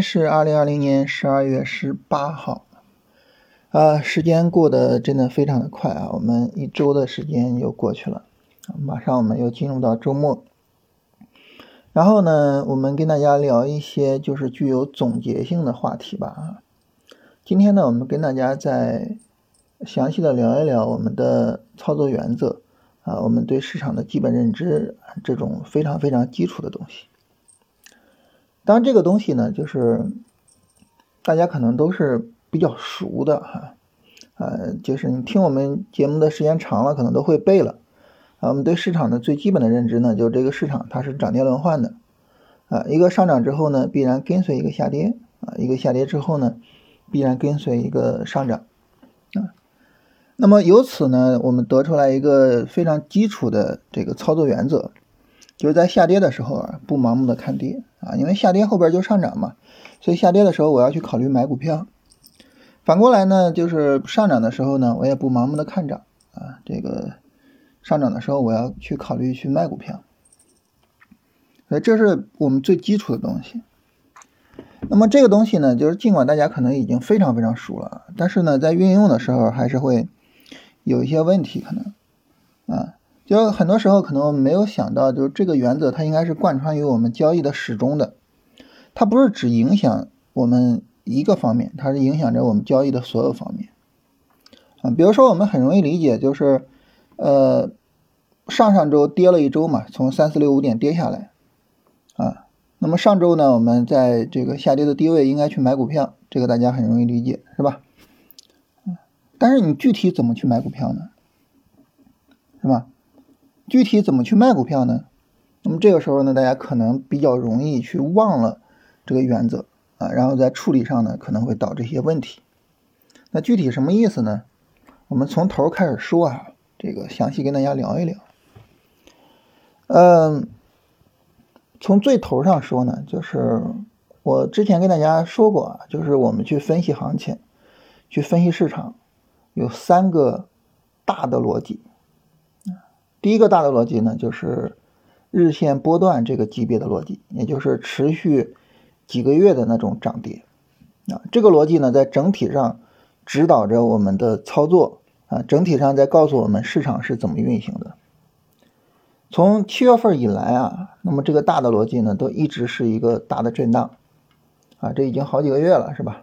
是二零二零年十二月十八号，啊，时间过得真的非常的快啊，我们一周的时间又过去了，马上我们又进入到周末。然后呢，我们跟大家聊一些就是具有总结性的话题吧啊。今天呢，我们跟大家再详细的聊一聊我们的操作原则啊，我们对市场的基本认知这种非常非常基础的东西。当然，这个东西呢，就是大家可能都是比较熟的哈，呃，就是你听我们节目的时间长了，可能都会背了。啊，我们对市场的最基本的认知呢，就是这个市场它是涨跌轮换的，啊，一个上涨之后呢，必然跟随一个下跌，啊，一个下跌之后呢，必然跟随一个上涨，啊，那么由此呢，我们得出来一个非常基础的这个操作原则。就是在下跌的时候啊，不盲目的看跌啊，因为下跌后边就上涨嘛，所以下跌的时候我要去考虑买股票。反过来呢，就是上涨的时候呢，我也不盲目的看涨啊，这个上涨的时候我要去考虑去卖股票。所以这是我们最基础的东西。那么这个东西呢，就是尽管大家可能已经非常非常熟了，但是呢，在运用的时候还是会有一些问题可能啊。就很多时候可能没有想到，就是这个原则它应该是贯穿于我们交易的始终的，它不是只影响我们一个方面，它是影响着我们交易的所有方面。啊，比如说我们很容易理解，就是呃上上周跌了一周嘛，从三四六五点跌下来，啊，那么上周呢，我们在这个下跌的低位应该去买股票，这个大家很容易理解，是吧？但是你具体怎么去买股票呢？是吧？具体怎么去卖股票呢？那么这个时候呢，大家可能比较容易去忘了这个原则啊，然后在处理上呢可能会导致一些问题。那具体什么意思呢？我们从头开始说啊，这个详细跟大家聊一聊。嗯，从最头上说呢，就是我之前跟大家说过啊，就是我们去分析行情、去分析市场，有三个大的逻辑。第一个大的逻辑呢，就是日线波段这个级别的逻辑，也就是持续几个月的那种涨跌啊。这个逻辑呢，在整体上指导着我们的操作啊，整体上在告诉我们市场是怎么运行的。从七月份以来啊，那么这个大的逻辑呢，都一直是一个大的震荡啊，这已经好几个月了，是吧？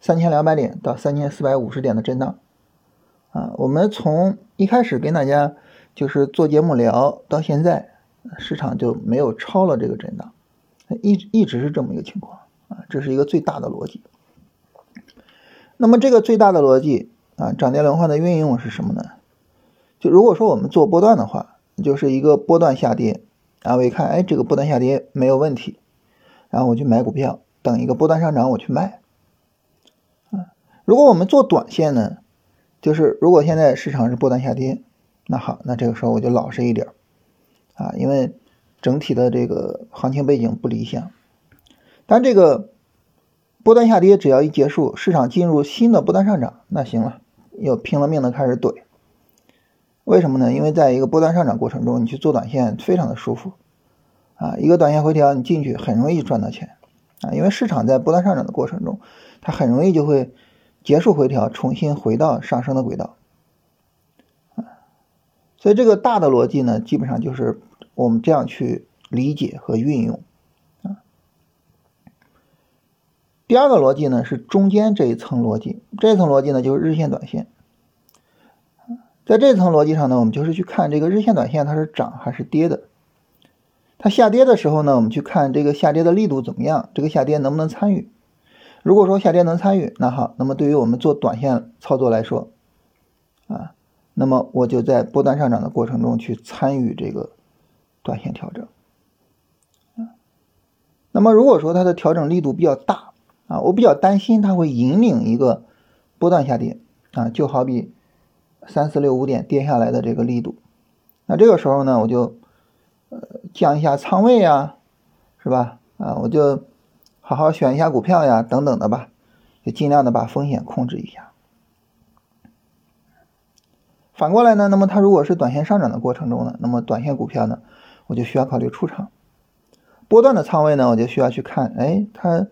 三千两百点到三千四百五十点的震荡啊。我们从一开始跟大家。就是做节目聊到现在，市场就没有超了这个震荡，一一直是这么一个情况啊，这是一个最大的逻辑。那么这个最大的逻辑啊，涨跌轮换的运用是什么呢？就如果说我们做波段的话，就是一个波段下跌，然后我一看，哎，这个波段下跌没有问题，然后我去买股票，等一个波段上涨我去卖。啊，如果我们做短线呢，就是如果现在市场是波段下跌。那好，那这个时候我就老实一点啊，因为整体的这个行情背景不理想。但这个波段下跌只要一结束，市场进入新的波段上涨，那行了，又拼了命的开始怼。为什么呢？因为在一个波段上涨过程中，你去做短线非常的舒服啊，一个短线回调你进去很容易赚到钱啊，因为市场在波段上涨的过程中，它很容易就会结束回调，重新回到上升的轨道。所以这个大的逻辑呢，基本上就是我们这样去理解和运用啊。第二个逻辑呢是中间这一层逻辑，这一层逻辑呢就是日线、短线。在这层逻辑上呢，我们就是去看这个日线、短线它是涨还是跌的。它下跌的时候呢，我们去看这个下跌的力度怎么样，这个下跌能不能参与。如果说下跌能参与，那好，那么对于我们做短线操作来说，啊。那么我就在波段上涨的过程中去参与这个短线调整，那么如果说它的调整力度比较大啊，我比较担心它会引领一个波段下跌啊，就好比三四六五点跌下来的这个力度，那这个时候呢，我就呃降一下仓位呀，是吧？啊，我就好好选一下股票呀，等等的吧，就尽量的把风险控制一下。反过来呢，那么它如果是短线上涨的过程中呢，那么短线股票呢，我就需要考虑出场；波段的仓位呢，我就需要去看，哎，它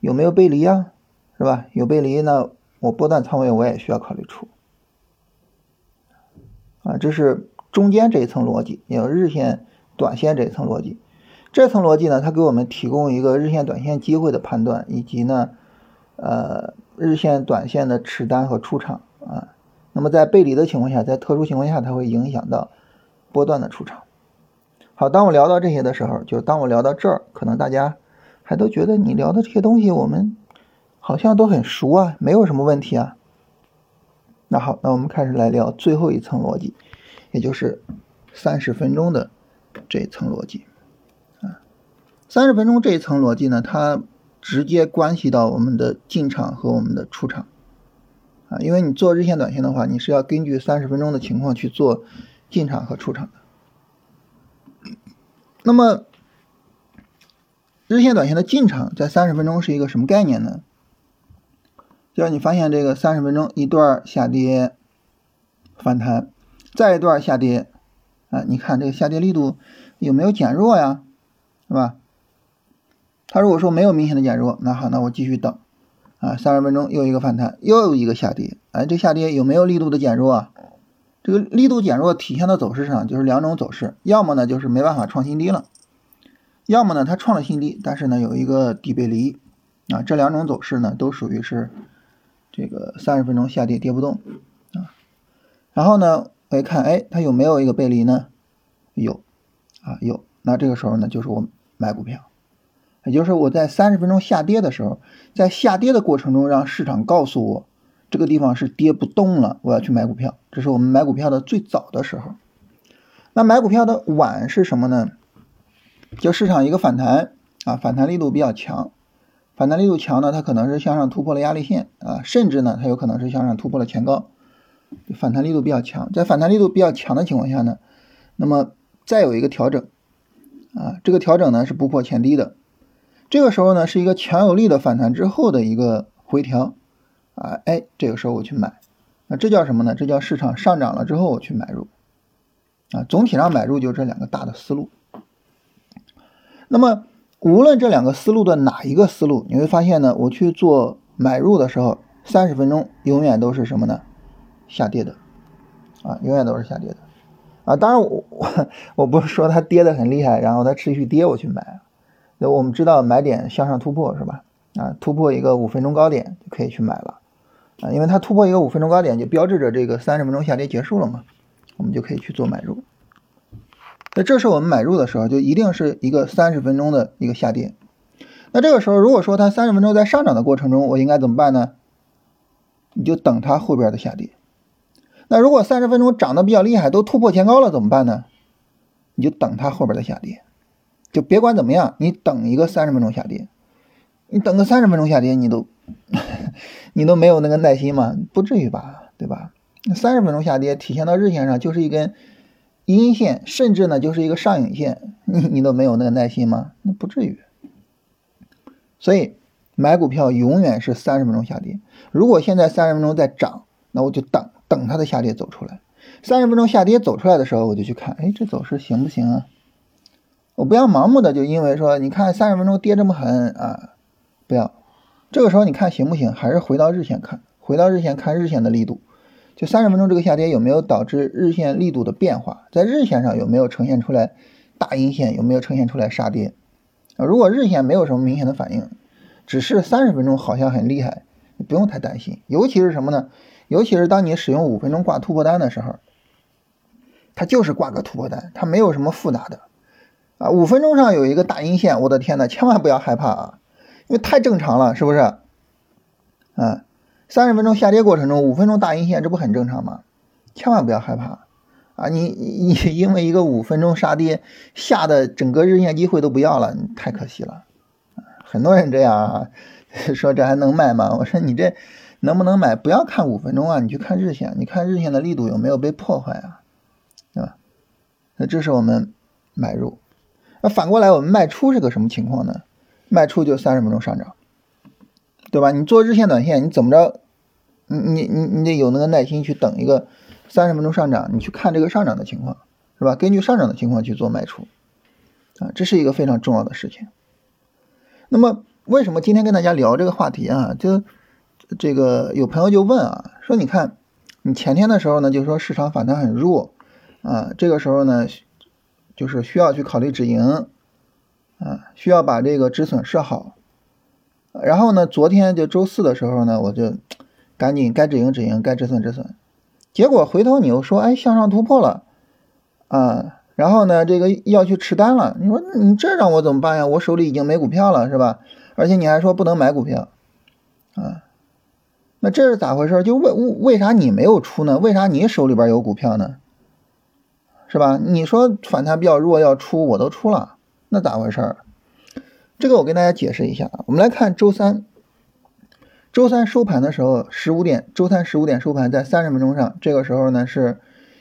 有没有背离啊？是吧？有背离，那我波段仓位我也需要考虑出。啊，这是中间这一层逻辑，有日线、短线这一层逻辑。这层逻辑呢，它给我们提供一个日线、短线机会的判断，以及呢，呃，日线、短线的持单和出场啊。那么在背离的情况下，在特殊情况下，它会影响到波段的出场。好，当我聊到这些的时候，就当我聊到这儿，可能大家还都觉得你聊的这些东西，我们好像都很熟啊，没有什么问题啊。那好，那我们开始来聊最后一层逻辑，也就是三十分钟的这一层逻辑啊。三十分钟这一层逻辑呢，它直接关系到我们的进场和我们的出场啊，因为你做日线、短线的话，你是要根据三十分钟的情况去做进场和出场的。那么，日线、短线的进场在三十分钟是一个什么概念呢？就是你发现这个三十分钟一段下跌反弹，再一段下跌啊，你看这个下跌力度有没有减弱呀？是吧？它如果说没有明显的减弱，那好，那我继续等，啊，三十分钟又一个反弹，又有一个下跌，哎，这下跌有没有力度的减弱啊？这个力度减弱体现的走势上就是两种走势，要么呢就是没办法创新低了，要么呢它创了新低，但是呢有一个底背离，啊，这两种走势呢都属于是这个三十分钟下跌跌不动，啊，然后呢我一看，哎，它有没有一个背离呢？有，啊有，那这个时候呢就是我买股票。也就是我在三十分钟下跌的时候，在下跌的过程中，让市场告诉我这个地方是跌不动了，我要去买股票。这是我们买股票的最早的时候。那买股票的晚是什么呢？就市场一个反弹啊，反弹力度比较强，反弹力度强呢，它可能是向上突破了压力线啊，甚至呢，它有可能是向上突破了前高，反弹力度比较强。在反弹力度比较强的情况下呢，那么再有一个调整啊，这个调整呢是不破前低的。这个时候呢，是一个强有力的反弹之后的一个回调，啊，哎，这个时候我去买，那这叫什么呢？这叫市场上涨了之后我去买入，啊，总体上买入就这两个大的思路。那么无论这两个思路的哪一个思路，你会发现呢，我去做买入的时候，三十分钟永远都是什么呢？下跌的，啊，永远都是下跌的，啊，当然我我我不是说它跌的很厉害，然后它持续跌我去买。那我们知道买点向上突破是吧？啊，突破一个五分钟高点就可以去买了，啊，因为它突破一个五分钟高点就标志着这个三十分钟下跌结束了嘛，我们就可以去做买入。那这是我们买入的时候，就一定是一个三十分钟的一个下跌。那这个时候，如果说它三十分钟在上涨的过程中，我应该怎么办呢？你就等它后边的下跌。那如果三十分钟涨得比较厉害，都突破前高了怎么办呢？你就等它后边的下跌。就别管怎么样，你等一个三十分钟下跌，你等个三十分钟下跌，你都 你都没有那个耐心吗？不至于吧，对吧？三十分钟下跌体现到日线上就是一根阴线，甚至呢就是一个上影线，你你都没有那个耐心吗？那不至于。所以买股票永远是三十分钟下跌。如果现在三十分钟在涨，那我就等等它的下跌走出来。三十分钟下跌走出来的时候，我就去看，哎，这走势行不行啊？我不要盲目的就因为说，你看三十分钟跌这么狠啊，不要，这个时候你看行不行？还是回到日线看，回到日线看日线的力度，就三十分钟这个下跌有没有导致日线力度的变化？在日线上有没有呈现出来大阴线？有没有呈现出来杀跌？啊，如果日线没有什么明显的反应，只是三十分钟好像很厉害，你不用太担心。尤其是什么呢？尤其是当你使用五分钟挂突破单的时候，它就是挂个突破单，它没有什么复杂的。啊，五分钟上有一个大阴线，我的天呐，千万不要害怕啊，因为太正常了，是不是？啊，三十分钟下跌过程中，五分钟大阴线，这不很正常吗？千万不要害怕啊！你你因为一个五分钟杀跌，吓得整个日线机会都不要了，你太可惜了。很多人这样啊，说这还能卖吗？我说你这能不能买？不要看五分钟啊，你去看日线，你看日线的力度有没有被破坏啊？对吧？那这是我们买入。那反过来，我们卖出是个什么情况呢？卖出就三十分钟上涨，对吧？你做日线、短线，你怎么着？你你你你得有那个耐心去等一个三十分钟上涨，你去看这个上涨的情况，是吧？根据上涨的情况去做卖出，啊，这是一个非常重要的事情。那么为什么今天跟大家聊这个话题啊？就这个有朋友就问啊，说你看你前天的时候呢，就说市场反弹很弱啊，这个时候呢，就是需要去考虑止盈啊，需要把这个止损设好。然后呢，昨天就周四的时候呢，我就赶紧该止盈止盈，该止损止损。结果回头你又说，哎，向上突破了啊。然后呢，这个要去持单了，你说你这让我怎么办呀？我手里已经没股票了，是吧？而且你还说不能买股票，啊，那这是咋回事？就为为啥你没有出呢？为啥你手里边有股票呢？是吧？你说反弹比较弱要出，我都出了，那咋回事儿？这个我跟大家解释一下啊。我们来看周三，周三收盘的时候，十五点，周三十五点收盘在三十分钟上，这个时候呢是。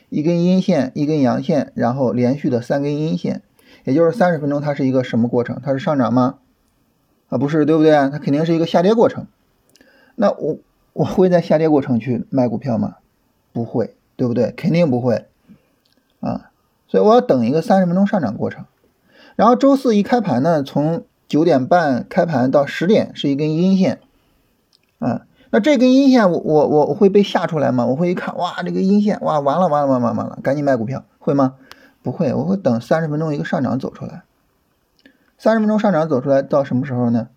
一根阴线，一根阳线，然后连续的三根阴线，也就是三十分钟，它是一个什么过程？它是上涨吗？啊，不是，对不对？它肯定是一个下跌过程。那我我会在下跌过程去卖股票吗？不会，对不对？肯定不会啊。所以我要等一个三十分钟上涨过程。然后周四一开盘呢，从九点半开盘到十点是一根阴线啊。那这根阴线，我我我我会被吓出来吗？我会一看，哇，这个阴线，哇，完了完了完了完了，赶紧卖股票，会吗？不会，我会等三十分钟一个上涨走出来。三十分钟上涨走出来到什么时候呢？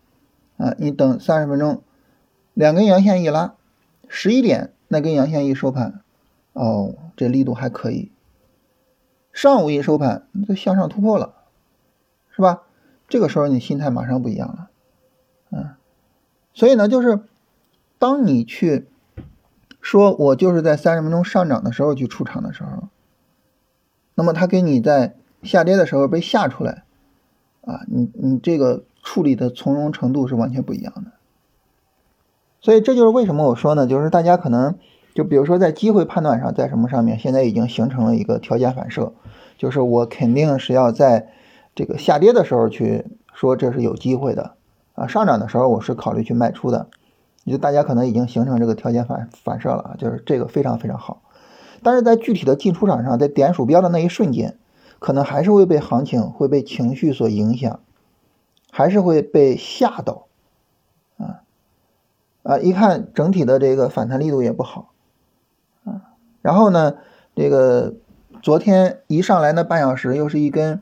啊，你等三十分钟，两根阳线一拉，十一点那根阳线一收盘，哦，这力度还可以。上午一收盘，就向上突破了，是吧？这个时候你心态马上不一样了，嗯，所以呢，就是。当你去说，我就是在三十分钟上涨的时候去出场的时候，那么它跟你在下跌的时候被吓出来，啊，你你这个处理的从容程度是完全不一样的。所以这就是为什么我说呢，就是大家可能就比如说在机会判断上，在什么上面，现在已经形成了一个条件反射，就是我肯定是要在这个下跌的时候去说这是有机会的，啊，上涨的时候我是考虑去卖出的。就大家可能已经形成这个条件反反射了，就是这个非常非常好，但是在具体的进出场上，在点鼠标的那一瞬间，可能还是会被行情会被情绪所影响，还是会被吓到，啊啊，一看整体的这个反弹力度也不好，然后呢，这个昨天一上来那半小时又是一根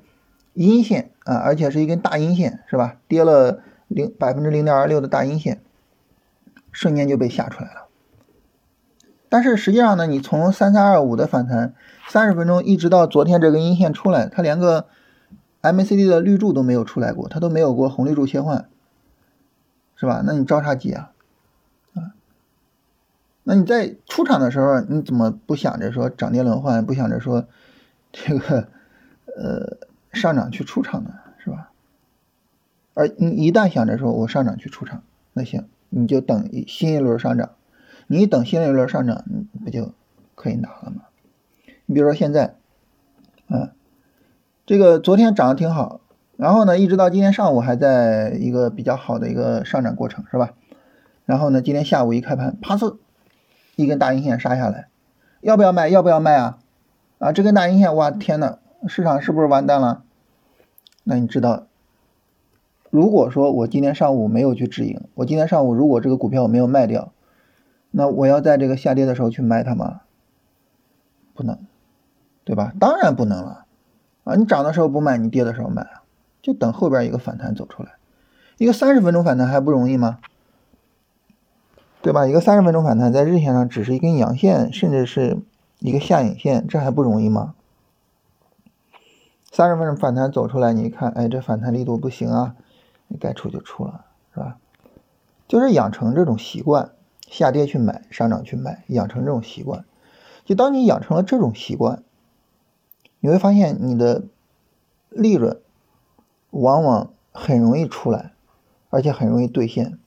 阴线啊，而且是一根大阴线，是吧？跌了零百分之零点二六的大阴线。瞬间就被吓出来了，但是实际上呢，你从三三二五的反弹三十分钟一直到昨天这根阴线出来，它连个 MACD 的绿柱都没有出来过，它都没有过红绿柱切换，是吧？那你着啥急啊？那你在出场的时候，你怎么不想着说涨跌轮换，不想着说 这个呃上涨去出场呢？是吧？而你一旦想着说我上涨去出场，那行。你就等新一轮上涨，你等新一轮上涨，你不就可以拿了吗？你比如说现在，嗯，这个昨天涨得挺好，然后呢，一直到今天上午还在一个比较好的一个上涨过程，是吧？然后呢，今天下午一开盘，啪呲，一根大阴线杀下来，要不要卖？要不要卖啊？啊，这根大阴线，哇，天呐，市场是不是完蛋了？那你知道？如果说我今天上午没有去止盈，我今天上午如果这个股票我没有卖掉，那我要在这个下跌的时候去卖它吗？不能，对吧？当然不能了啊！你涨的时候不卖，你跌的时候卖啊，就等后边一个反弹走出来。一个三十分钟反弹还不容易吗？对吧？一个三十分钟反弹在日线上只是一根阳线，甚至是一个下影线，这还不容易吗？三十分钟反弹走出来，你一看，哎，这反弹力度不行啊！你该出就出了，是吧？就是养成这种习惯，下跌去买，上涨去卖，养成这种习惯。就当你养成了这种习惯，你会发现你的利润往往很容易出来，而且很容易兑现。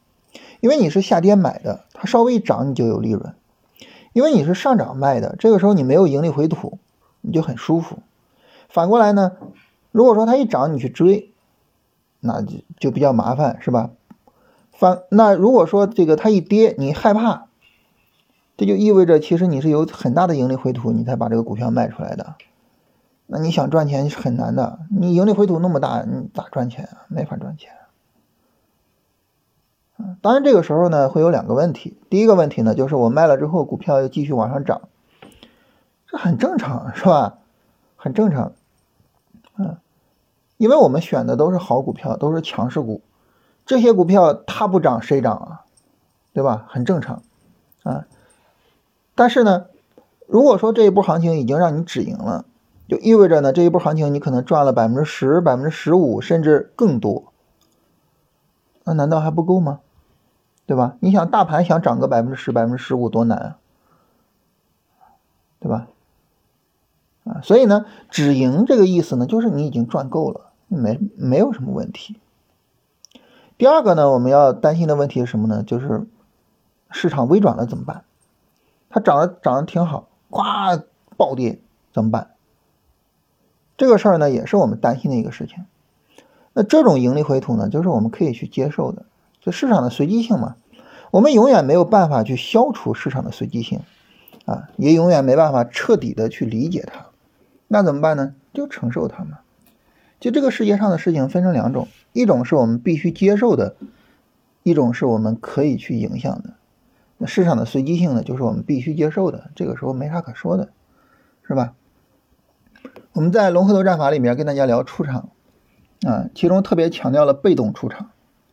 因为你是下跌买的，它稍微一涨你就有利润；因为你是上涨卖的，这个时候你没有盈利回吐，你就很舒服。反过来呢，如果说它一涨你去追，那就就比较麻烦，是吧？反那如果说这个它一跌，你害怕，这就意味着其实你是有很大的盈利回吐，你才把这个股票卖出来的。那你想赚钱是很难的，你盈利回吐那么大，你咋赚钱啊？没法赚钱，当然这个时候呢会有两个问题，第一个问题呢就是我卖了之后股票又继续往上涨，这很正常是吧？很正常，嗯，因为我们选的都是好股票，都是强势股，这些股票它不涨谁涨啊？对吧？很正常，啊，但是呢，如果说这一波行情已经让你止盈了，就意味着呢这一波行情你可能赚了百分之十、百分之十五甚至更多，那难道还不够吗？对吧？你想大盘想涨个百分之十、百分之十五多难啊，对吧？啊，所以呢，止盈这个意思呢，就是你已经赚够了，没没有什么问题。第二个呢，我们要担心的问题是什么呢？就是市场微转了怎么办？它涨得涨得挺好，咵暴跌怎么办？这个事儿呢，也是我们担心的一个事情。那这种盈利回吐呢，就是我们可以去接受的，就市场的随机性嘛。我们永远没有办法去消除市场的随机性，啊，也永远没办法彻底的去理解它。那怎么办呢？就承受它嘛。就这个世界上的事情分成两种，一种是我们必须接受的，一种是我们可以去影响的。那市场的随机性呢，就是我们必须接受的，这个时候没啥可说的，是吧？我们在龙回头战法里面跟大家聊出场，啊，其中特别强调了被动出场，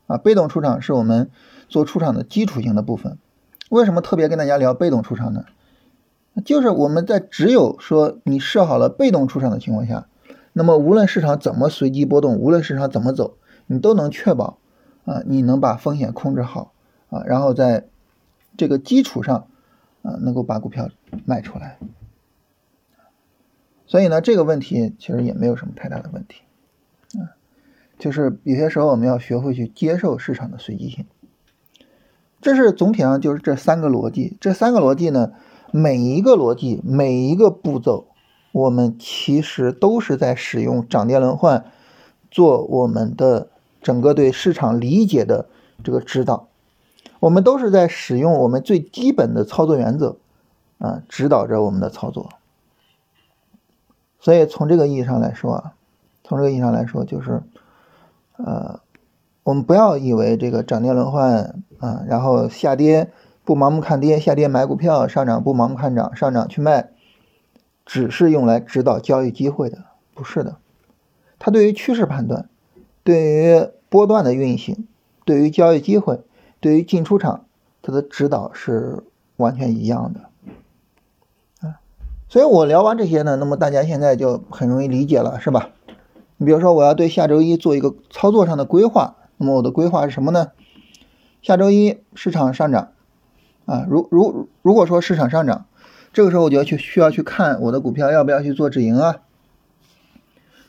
啊，被动出场是我们做出场的基础性的部分。为什么特别跟大家聊被动出场呢？就是我们在只有说你设好了被动出场的情况下，那么无论市场怎么随机波动，无论市场怎么走，你都能确保啊，你能把风险控制好啊，然后在这个基础上啊，能够把股票卖出来。所以呢，这个问题其实也没有什么太大的问题，就是有些时候我们要学会去接受市场的随机性。这是总体上就是这三个逻辑，这三个逻辑呢。每一个逻辑，每一个步骤，我们其实都是在使用涨跌轮换做我们的整个对市场理解的这个指导。我们都是在使用我们最基本的操作原则啊，指导着我们的操作。所以从这个意义上来说啊，从这个意义上来说，就是呃，我们不要以为这个涨跌轮换啊，然后下跌。不盲目看跌，下跌买股票；上涨不盲目看涨，上涨去卖，只是用来指导交易机会的，不是的。它对于趋势判断，对于波段的运行，对于交易机会，对于进出场，它的指导是完全一样的。啊，所以我聊完这些呢，那么大家现在就很容易理解了，是吧？你比如说，我要对下周一做一个操作上的规划，那么我的规划是什么呢？下周一市场上涨。啊，如如如果说市场上涨，这个时候我就要去需要去看我的股票要不要去做止盈啊。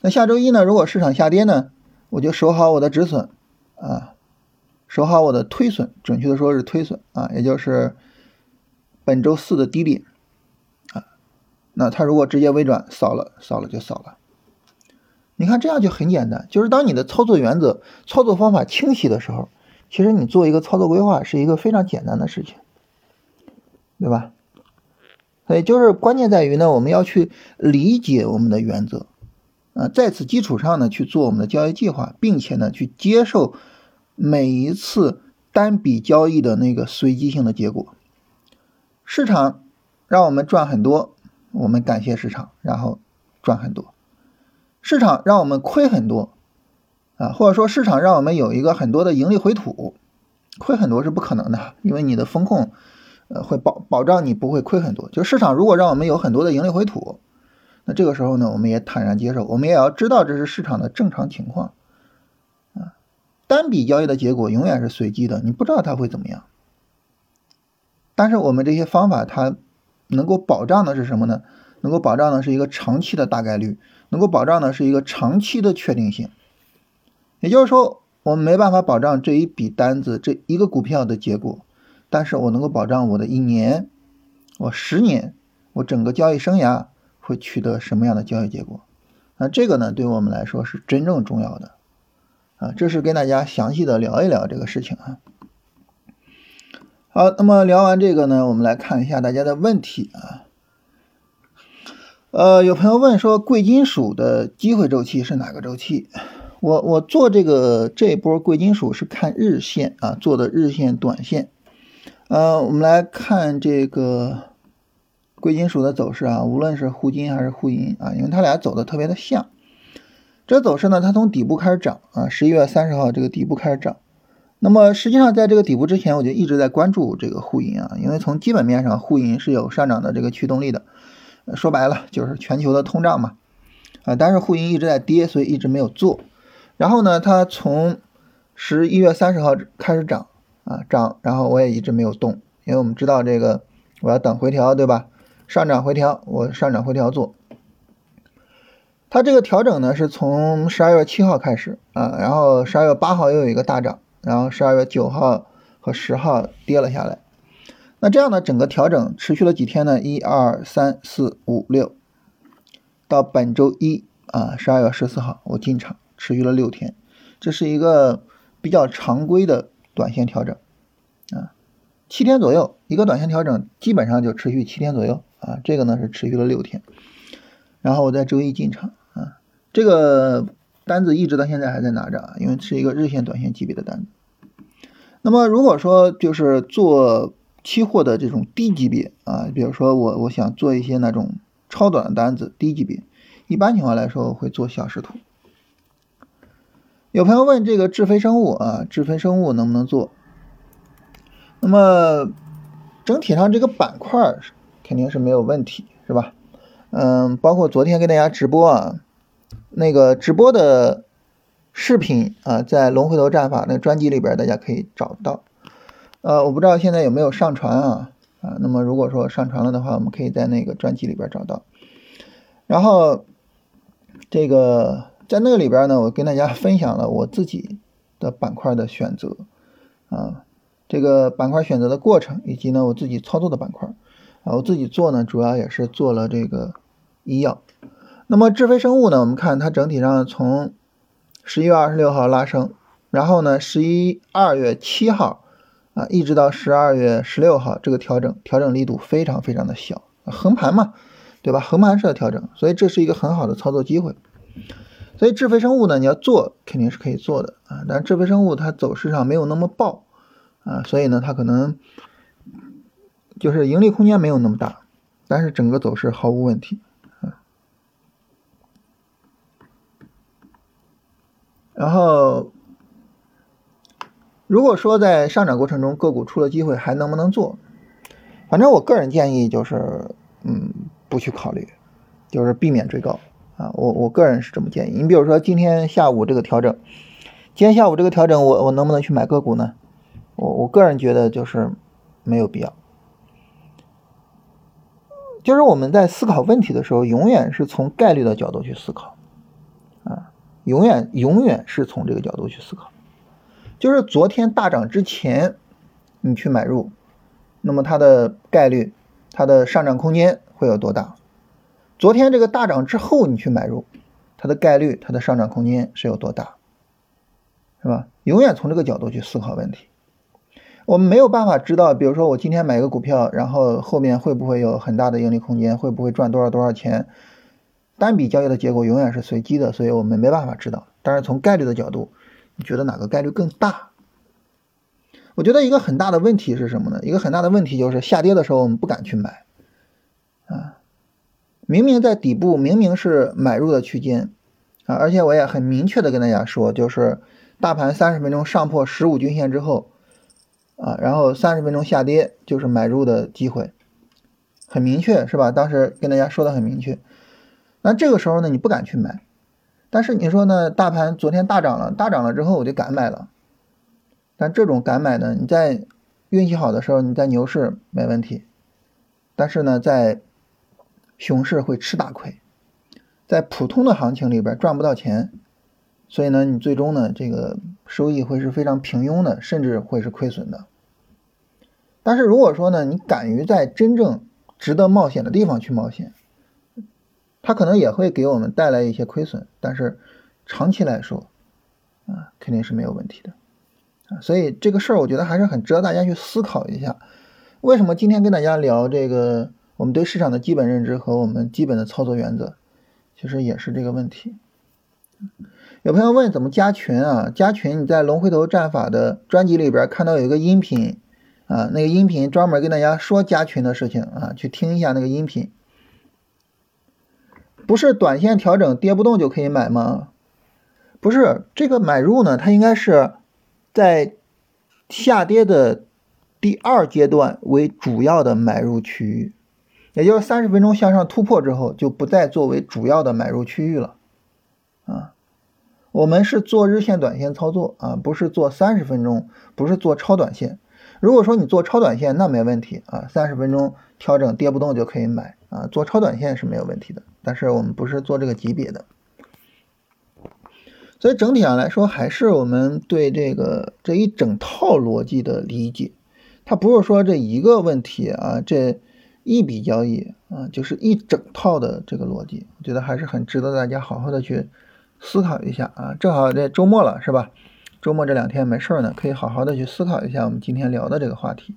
那下周一呢，如果市场下跌呢，我就守好我的止损啊，守好我的推损，准确的说是推损啊，也就是本周四的低点啊。那它如果直接微转扫了，扫了就扫了。你看这样就很简单，就是当你的操作原则、操作方法清晰的时候，其实你做一个操作规划是一个非常简单的事情。对吧？所以就是关键在于呢，我们要去理解我们的原则，啊，在此基础上呢去做我们的交易计划，并且呢去接受每一次单笔交易的那个随机性的结果。市场让我们赚很多，我们感谢市场，然后赚很多；市场让我们亏很多，啊，或者说市场让我们有一个很多的盈利回吐，亏很多是不可能的，因为你的风控。呃，会保保障你不会亏很多。就市场如果让我们有很多的盈利回吐，那这个时候呢，我们也坦然接受。我们也要知道这是市场的正常情况。啊，单笔交易的结果永远是随机的，你不知道它会怎么样。但是我们这些方法它能够保障的是什么呢？能够保障的是一个长期的大概率，能够保障的是一个长期的确定性。也就是说，我们没办法保障这一笔单子这一个股票的结果。但是我能够保障我的一年，我十年，我整个交易生涯会取得什么样的交易结果？那这个呢，对我们来说是真正重要的啊！这是跟大家详细的聊一聊这个事情啊。好，那么聊完这个呢，我们来看一下大家的问题啊。呃，有朋友问说，贵金属的机会周期是哪个周期？我我做这个这一波贵金属是看日线啊，做的日线、短线。呃，我们来看这个贵金属的走势啊，无论是沪金还是沪银啊，因为它俩走的特别的像。这走势呢，它从底部开始涨啊，十一月三十号这个底部开始涨。那么实际上在这个底部之前，我就一直在关注这个沪银啊，因为从基本面上，沪银是有上涨的这个驱动力的。说白了就是全球的通胀嘛，啊，但是沪银一直在跌，所以一直没有做。然后呢，它从十一月三十号开始涨啊涨，然后我也一直没有动，因为我们知道这个我要等回调，对吧？上涨回调，我上涨回调做。它这个调整呢是从十二月七号开始啊，然后十二月八号又有一个大涨，然后十二月九号和十号跌了下来。那这样呢，整个调整持续了几天呢？一二三四五六，到本周一啊，十二月十四号我进场。持续了六天，这是一个比较常规的短线调整啊，七天左右一个短线调整，基本上就持续七天左右啊。这个呢是持续了六天，然后我在周一进场啊，这个单子一直到现在还在拿着，因为是一个日线、短线级别的单子。那么如果说就是做期货的这种低级别啊，比如说我我想做一些那种超短的单子，低级别，一般情况来说会做小时图。有朋友问这个智飞生物啊，智飞生物能不能做？那么整体上这个板块肯定是没有问题，是吧？嗯，包括昨天跟大家直播啊，那个直播的视频啊，在龙回头战法那专辑里边大家可以找到。呃，我不知道现在有没有上传啊啊？那么如果说上传了的话，我们可以在那个专辑里边找到。然后这个。在那个里边呢，我跟大家分享了我自己的板块的选择，啊，这个板块选择的过程，以及呢我自己操作的板块，啊，我自己做呢主要也是做了这个医药。那么智飞生物呢，我们看它整体上从十一月二十六号拉升，然后呢十一二月七号啊，一直到十二月十六号，这个调整调整力度非常非常的小，横盘嘛，对吧？横盘式的调整，所以这是一个很好的操作机会。所以智飞生物呢，你要做肯定是可以做的啊，但智飞生物它走势上没有那么爆啊，所以呢它可能就是盈利空间没有那么大，但是整个走势毫无问题啊。然后如果说在上涨过程中个股出了机会还能不能做？反正我个人建议就是嗯不去考虑，就是避免追高。啊，我我个人是这么建议。你比如说今天下午这个调整，今天下午这个调整，我我能不能去买个股呢？我我个人觉得就是没有必要。就是我们在思考问题的时候，永远是从概率的角度去思考，啊，永远永远是从这个角度去思考。就是昨天大涨之前，你去买入，那么它的概率，它的上涨空间会有多大？昨天这个大涨之后，你去买入，它的概率、它的上涨空间是有多大，是吧？永远从这个角度去思考问题。我们没有办法知道，比如说我今天买一个股票，然后后面会不会有很大的盈利空间，会不会赚多少多少钱？单笔交易的结果永远是随机的，所以我们没办法知道。但是从概率的角度，你觉得哪个概率更大？我觉得一个很大的问题是什么呢？一个很大的问题就是下跌的时候我们不敢去买，啊。明明在底部，明明是买入的区间啊，而且我也很明确的跟大家说，就是大盘三十分钟上破十五均线之后啊，然后三十分钟下跌就是买入的机会，很明确是吧？当时跟大家说的很明确。那这个时候呢，你不敢去买，但是你说呢，大盘昨天大涨了，大涨了之后我就敢买了。但这种敢买呢，你在运气好的时候，你在牛市没问题，但是呢，在熊市会吃大亏，在普通的行情里边赚不到钱，所以呢，你最终呢，这个收益会是非常平庸的，甚至会是亏损的。但是如果说呢，你敢于在真正值得冒险的地方去冒险，它可能也会给我们带来一些亏损，但是长期来说，啊，肯定是没有问题的，啊，所以这个事儿我觉得还是很值得大家去思考一下。为什么今天跟大家聊这个？我们对市场的基本认知和我们基本的操作原则，其实也是这个问题。有朋友问怎么加群啊？加群你在龙回头战法的专辑里边看到有一个音频啊，那个音频专门跟大家说加群的事情啊，去听一下那个音频。不是短线调整跌不动就可以买吗？不是，这个买入呢，它应该是在下跌的第二阶段为主要的买入区域，也就是三十分钟向上突破之后就不再作为主要的买入区域了啊。我们是做日线、短线操作啊，不是做三十分钟，不是做超短线。如果说你做超短线，那没问题啊，三十分钟调整跌不动就可以买啊，做超短线是没有问题的。但是我们不是做这个级别的，所以整体上来说，还是我们对这个这一整套逻辑的理解，它不是说这一个问题啊，这一笔交易啊，就是一整套的这个逻辑，我觉得还是很值得大家好好的去。思考一下啊，正好这周末了是吧？周末这两天没事儿呢，可以好好的去思考一下我们今天聊的这个话题。